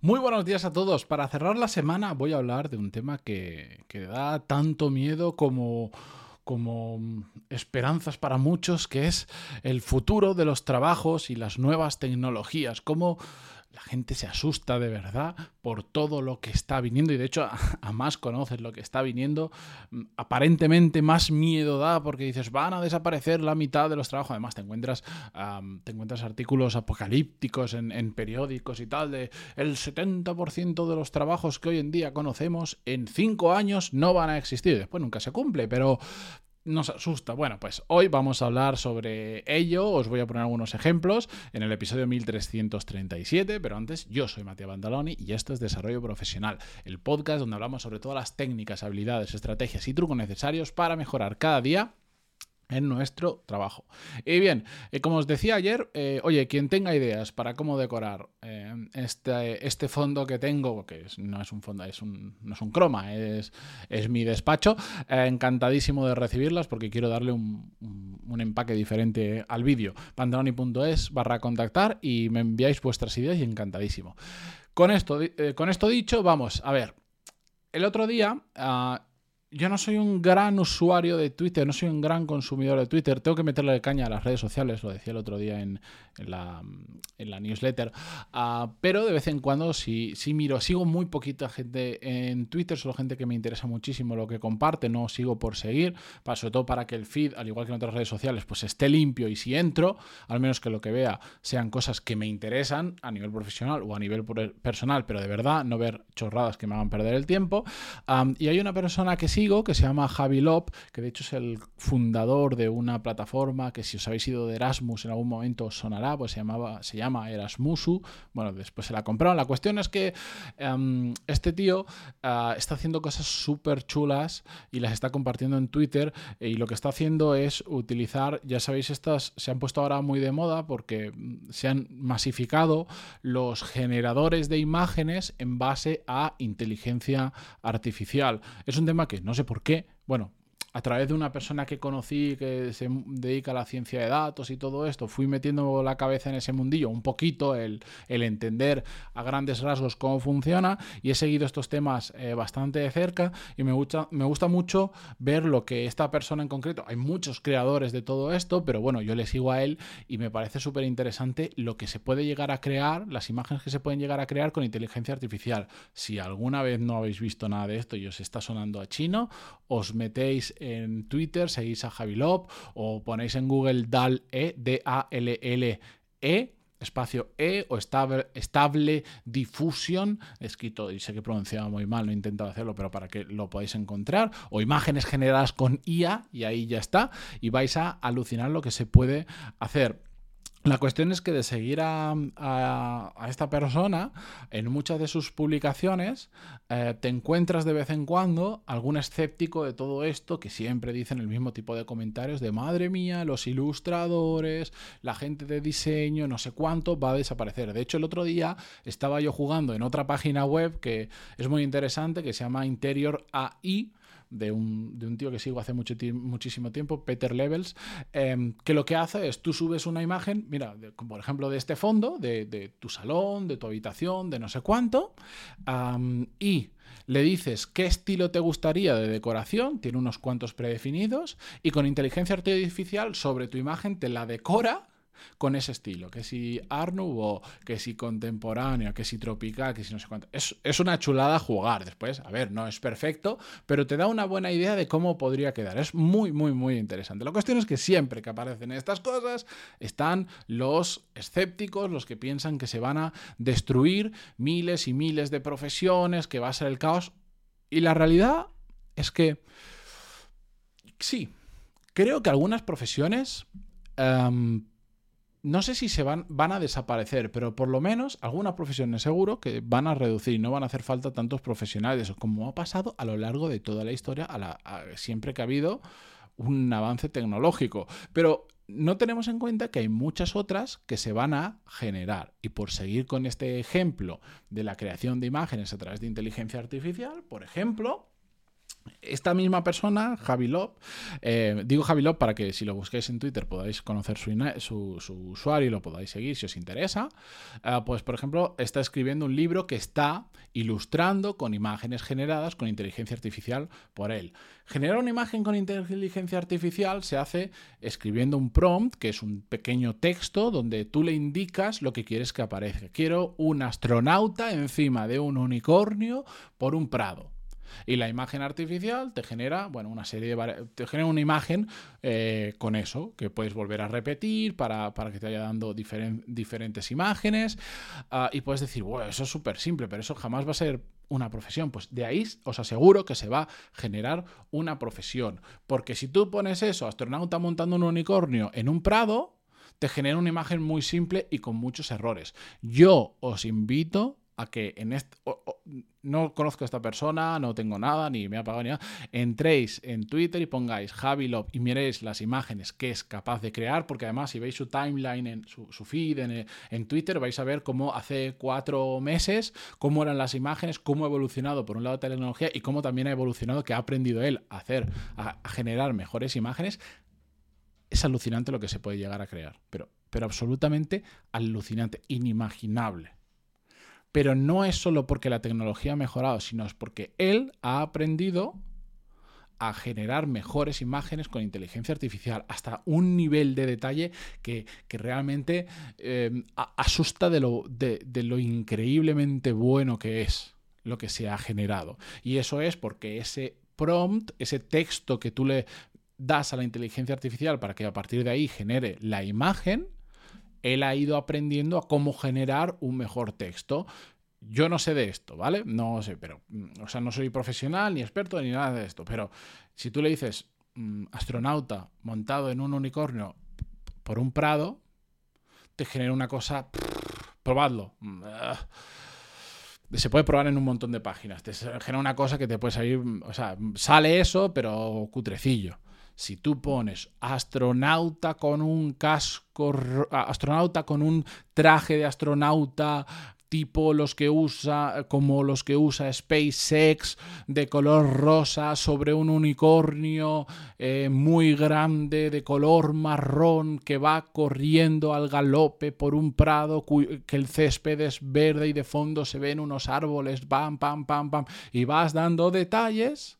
Muy buenos días a todos. Para cerrar la semana voy a hablar de un tema que, que da tanto miedo como, como esperanzas para muchos, que es el futuro de los trabajos y las nuevas tecnologías. Cómo la gente se asusta de verdad por todo lo que está viniendo y de hecho a, más conoces lo que está viniendo, mm, aparentemente más miedo da porque dices van a desaparecer la mitad de los trabajos, además te encuentras, te encuentras artículos apocalípticos en, periódicos y tal de el 70% de los trabajos que hoy en día conocemos en cinco años no van a existir, después nunca se cumple, pero nos asusta. Bueno, pues hoy vamos a hablar sobre ello. Os voy a poner algunos ejemplos en el episodio 1337, pero antes yo soy Matías Bandaloni y esto es Desarrollo Profesional, el podcast donde hablamos sobre todas las técnicas, habilidades, estrategias y trucos necesarios para mejorar cada día en nuestro trabajo. Y bien, eh, como os decía ayer, eh, oye, quien tenga ideas para cómo decorar eh, este, este, fondo que tengo, que no es un fondo, es un, no es un croma, es, es mi despacho, encantadísimo de recibirlas porque quiero darle un, un empaque diferente al vídeo. pantaloni.es barra contactar y me enviáis vuestras ideas y encantadísimo. Con esto, con esto dicho, vamos, a ver. El otro día ah, yo no soy un gran usuario de Twitter, no soy un gran consumidor de Twitter. Tengo que meterle caña a las redes sociales, lo decía el otro día en, la, newsletter. Ah, pero de vez en cuando sí, sí miro. Sigo muy poquita gente en Twitter, solo gente que me interesa muchísimo lo que comparte. No sigo por seguir, para, sobre todo para que el feed, al igual que en otras redes sociales, pues esté limpio. Y si entro, al menos que lo que vea sean cosas que me interesan a nivel profesional o a nivel personal, pero de verdad no ver chorradas que me hagan perder el tiempo. y hay una persona que sí que se llama Javi Lop, que de hecho es el fundador de una plataforma que si os habéis ido de Erasmus en algún momento sonará, pues se, llamaba, se llama Erasmusu. Bueno, después se la compraron. La cuestión es que em, este tío ah, está haciendo cosas súper chulas y las está compartiendo en Twitter y lo que está haciendo es utilizar, ya sabéis, estas se han puesto ahora muy de moda porque se han masificado los generadores de imágenes en base a inteligencia artificial. Es un tema que no sé por qué, bueno, a través de una persona que conocí que se dedica a la ciencia de datos y todo esto, fui metiendo la cabeza en ese mundillo un poquito, el, entender a grandes rasgos cómo funciona y he seguido estos temas eh, bastante de cerca y me gusta, me gusta mucho ver lo que esta persona en concreto, hay muchos creadores de todo esto, pero bueno, yo le sigo a él y me parece súper interesante lo que se puede llegar a crear, las imágenes que se pueden llegar a crear con inteligencia artificial. Si alguna vez no habéis visto nada de esto y os está sonando a chino, os metéis en Twitter, seguís a Javilop o ponéis en Google DAL-E, D-A-L-L-E, espacio E o estable, estable Diffusion, escrito, y sé que pronunciaba muy mal, no he intentado hacerlo, pero para que lo podáis encontrar, o imágenes generadas con IA, y ahí ya está, y vais a alucinar lo que se puede hacer. La cuestión es que de seguir a, esta persona, en muchas de sus publicaciones, eh, te encuentras de vez en cuando algún escéptico de todo esto que siempre dicen el mismo tipo de comentarios de madre mía, los ilustradores, la gente de diseño, no sé cuánto, va a desaparecer. De hecho, el otro día estaba yo jugando en otra página web que es muy interesante, que se llama Interior AI de un, de un tío que sigo hace mucho muchísimo tiempo, Peter Levels, em, que lo que hace es tú subes una imagen, mira, por ejemplo, de este fondo, de, tu salón, de tu habitación, de no sé cuánto, y le dices qué estilo te gustaría de decoración, tiene unos cuantos predefinidos, y con inteligencia artificial sobre tu imagen te la decora con ese estilo, que si Art que si contemporáneo, que si tropical, que si no sé cuánto. Es, es, una chulada jugar después. A ver, no es perfecto, pero te da una buena idea de cómo podría quedar. Es muy, muy, muy interesante. La cuestión es que siempre que aparecen estas cosas están los escépticos, los que piensan que se van a destruir miles y miles de profesiones, que va a ser el caos. Y la realidad es que sí, creo que algunas profesiones... Em, no sé si se van, van a desaparecer, pero por lo menos algunas profesiones seguro que van a reducir, no van a hacer falta tantos profesionales, como ha pasado a lo largo de toda la historia, a la, siempre que ha habido un avance tecnológico. Pero no tenemos en cuenta que hay muchas otras que se van a generar. Y por seguir con este ejemplo de la creación de imágenes a través de inteligencia artificial, por ejemplo, esta misma persona, Javi Lop, eh, digo Javi Lop para que si lo busquéis en Twitter podáis conocer su, usuario y lo podáis seguir si os interesa, eh, pues por ejemplo está escribiendo un libro que está ilustrando con imágenes generadas con inteligencia artificial por él. Generar una imagen con inteligencia artificial se hace escribiendo un prompt, que es un pequeño texto donde tú le indicas lo que quieres que aparezca. Quiero un astronauta encima de un unicornio por un prado. Y la imagen artificial te genera, bueno, una serie de te genera una imagen eh, con eso, que puedes volver a repetir para, que te vaya dando diferentes imágenes. Ah, y puedes decir, bueno, eso es súper simple, pero eso jamás va a ser una profesión. Pues de ahí os aseguro que se va a generar una profesión. Porque si tú pones eso, astronauta montando un unicornio en un prado, te genera una imagen muy simple y con muchos errores. Yo os invito a que en este... no conozco a esta persona, no tengo nada, ni me ha pagado ni nada. Entréis en Twitter y pongáis Javi Love y miréis las imágenes que es capaz de crear, porque además si veis su timeline, en su, feed en, en, Twitter, vais a ver cómo hace cuatro meses, cómo eran las imágenes, cómo ha evolucionado por un lado la tecnología y cómo también ha evolucionado, que ha aprendido él a hacer, a, generar mejores imágenes. Es alucinante lo que se puede llegar a crear, pero, pero absolutamente alucinante, inimaginable pero no es solo porque la tecnología ha mejorado, sino es porque él ha aprendido a generar mejores imágenes con inteligencia artificial, hasta un nivel de detalle que, realmente eh, asusta de lo, de, lo increíblemente bueno que es lo que se ha generado. Y eso es porque ese prompt, ese texto que tú le das a la inteligencia artificial para que a partir de ahí genere la imagen, él ha ido aprendiendo a cómo generar un mejor texto. Yo no sé de esto, ¿vale? No sé, pero, mm, o sea, no soy profesional ni experto ni nada de esto, pero si tú le dices mm, astronauta montado en un unicornio por un prado, te genera una cosa, probadlo. Mm, ah. Se puede probar en un montón de páginas. Te genera una cosa que te puede salir, o sea, sale eso, pero cutrecillo si tú pones astronauta con un casco, astronauta con un traje de astronauta tipo los que usa, como los que usa SpaceX, de color rosa, sobre un unicornio eh, muy grande, de color marrón, que va corriendo al galope por un prado, que el césped es verde y de fondo se ven unos árboles, pam, pam, pam, pam, y vas dando detalles,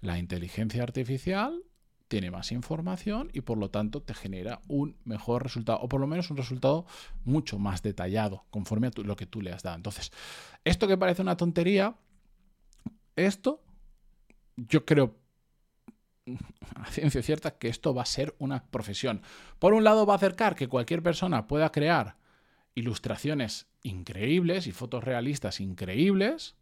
la inteligencia artificial tiene más información y por lo tanto te genera un mejor resultado o por lo menos un resultado mucho más detallado conforme a lo que tú le has dado. Entonces, esto que parece una tontería, esto yo creo a ciencia cierta que esto va a ser una profesión. Por un lado va a acercar que cualquier persona pueda crear ilustraciones increíbles y fotos realistas increíbles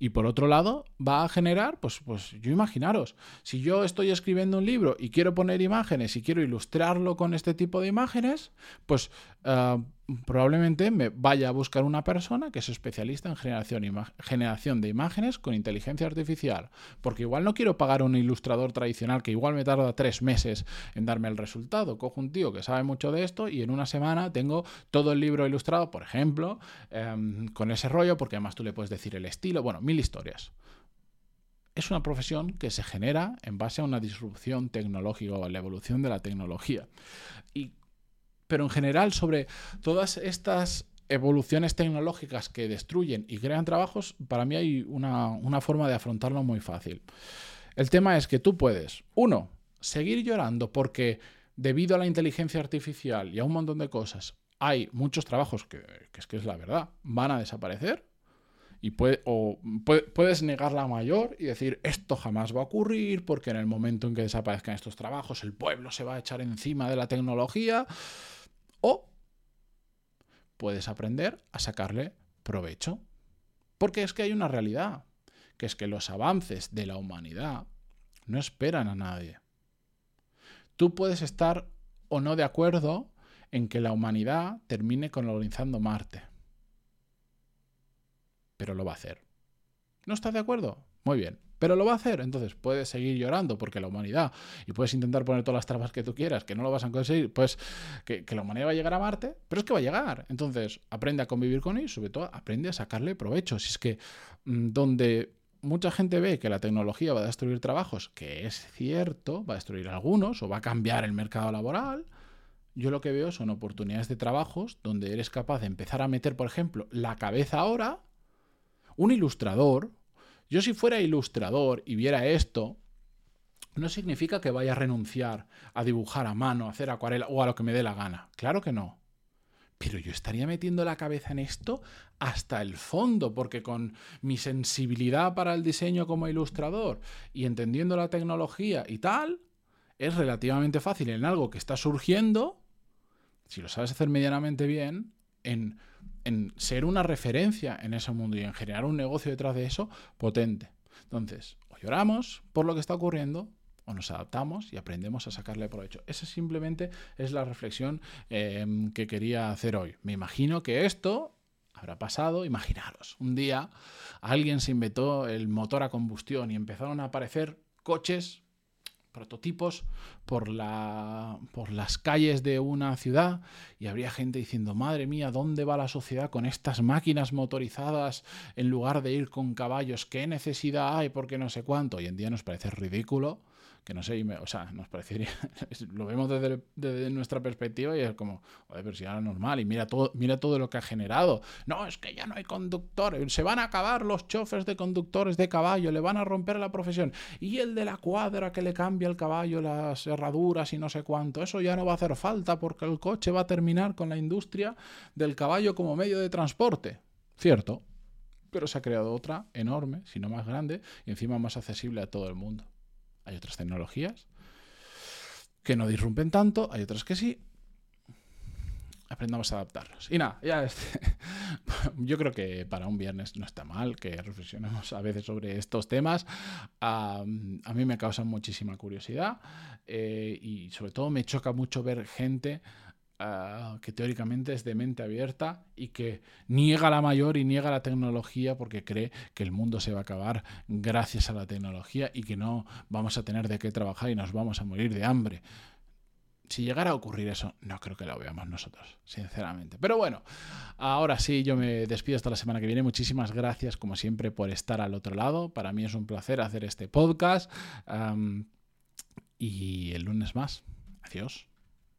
y por otro lado, va a generar, pues, pues yo imaginaros, si yo estoy escribiendo un libro y quiero poner imágenes y quiero ilustrarlo con este tipo de imágenes, pues ah, probablemente me vaya a buscar una persona que es especialista en generación, de imágenes con inteligencia artificial. Porque igual no quiero pagar a un ilustrador tradicional que igual me tarda tres meses en darme el resultado. Cojo un tío que sabe mucho de esto y en una semana tengo todo el libro ilustrado, por ejemplo, em, con ese rollo, porque además tú le puedes decir el estilo, bueno, mil historias es una profesión que se genera en base a una disrupción tecnológica o a la evolución de la tecnología. Y pero en general sobre todas estas evoluciones tecnológicas que destruyen y crean trabajos, para mí hay una, forma de afrontarlo muy fácil. El tema es que tú puedes, uno, seguir llorando porque debido a la inteligencia artificial y a un montón de cosas, hay muchos trabajos que, es que es la verdad, van a desaparecer. Y puede, o puedes negar la mayor y decir, esto jamás va a ocurrir porque en el momento en que desaparezcan estos trabajos, el pueblo se va a echar encima de la tecnología. O puedes aprender a sacarle provecho. Porque es que hay una realidad, que es que los avances de la humanidad no esperan a nadie. Tú puedes estar o no de acuerdo en que la humanidad termine colonizando Marte. Pero lo va a hacer. ¿No estás de acuerdo? Muy bien pero lo va a hacer. Entonces puedes seguir llorando porque la humanidad, y puedes intentar poner todas las trabas que tú quieras, que no lo vas a conseguir, pues que, la humanidad va a llegar a Marte, pero es que va a llegar. Entonces aprende a convivir con él y sobre todo aprende a sacarle provecho. Si es que mm, donde mucha gente ve que la tecnología va a destruir trabajos, que es cierto, va a destruir algunos o va a cambiar el mercado laboral. Yo lo que veo son oportunidades de trabajos donde eres capaz de empezar a meter, por ejemplo, la cabeza ahora. Un ilustrador. Yo si fuera ilustrador y viera esto, no significa que vaya a renunciar a dibujar a mano, a hacer acuarela o a lo que me dé la gana. Claro que no. Pero yo estaría metiendo la cabeza en esto hasta el fondo, porque con mi sensibilidad para el diseño como ilustrador y entendiendo la tecnología y tal, es relativamente fácil en algo que está surgiendo, si lo sabes hacer medianamente bien, en, en ser una referencia en ese mundo y en generar un negocio detrás de eso potente. Entonces, o lloramos por lo que está ocurriendo, o nos adaptamos y aprendemos a sacarle provecho. Esa simplemente es la reflexión em, que quería hacer hoy. Me imagino que esto habrá pasado, imaginaros, un día alguien se inventó el motor a combustión y empezaron a aparecer coches prototipos por, la, por las calles de una ciudad y habría gente diciendo, madre mía, ¿dónde va la sociedad con estas máquinas motorizadas en lugar de ir con caballos? ¿Qué necesidad hay? Porque no sé cuánto. Hoy en día nos parece ridículo que no sé, o sea, nos parecería, lo vemos desde, nuestra perspectiva y es como, joder, pero si era normal y mira todo, mira todo lo que ha generado. No, es que ya no hay conductores, se van a acabar los chofes de conductores de caballo, le van a romper la profesión. Y el de la cuadra que le cambia el caballo las herraduras y no sé cuánto, eso ya no va a hacer falta porque el coche va a terminar con la industria del caballo como medio de transporte. Cierto, pero se ha creado otra enorme, si no más grande, y encima más accesible a todo el mundo. Hay otras tecnologías que no disrumpen tanto, hay otras que sí. Aprendamos a adaptarlos. Y nada, ya este, yo creo que para un viernes no está mal que reflexionemos a veces sobre estos temas. a mí me causan muchísima curiosidad eh, y sobre todo me choca mucho ver gente Ah, que teóricamente es de mente abierta y que niega la mayor y niega la tecnología porque cree que el mundo se va a acabar gracias a la tecnología y que no vamos a tener de qué trabajar y nos vamos a morir de hambre. Si llegara a ocurrir eso, no creo que lo veamos nosotros, sinceramente. Pero bueno, ahora sí, yo me despido hasta la semana que viene. Muchísimas gracias, como siempre, por estar al otro lado. Para mí es un placer hacer este podcast. y el lunes más. Adiós.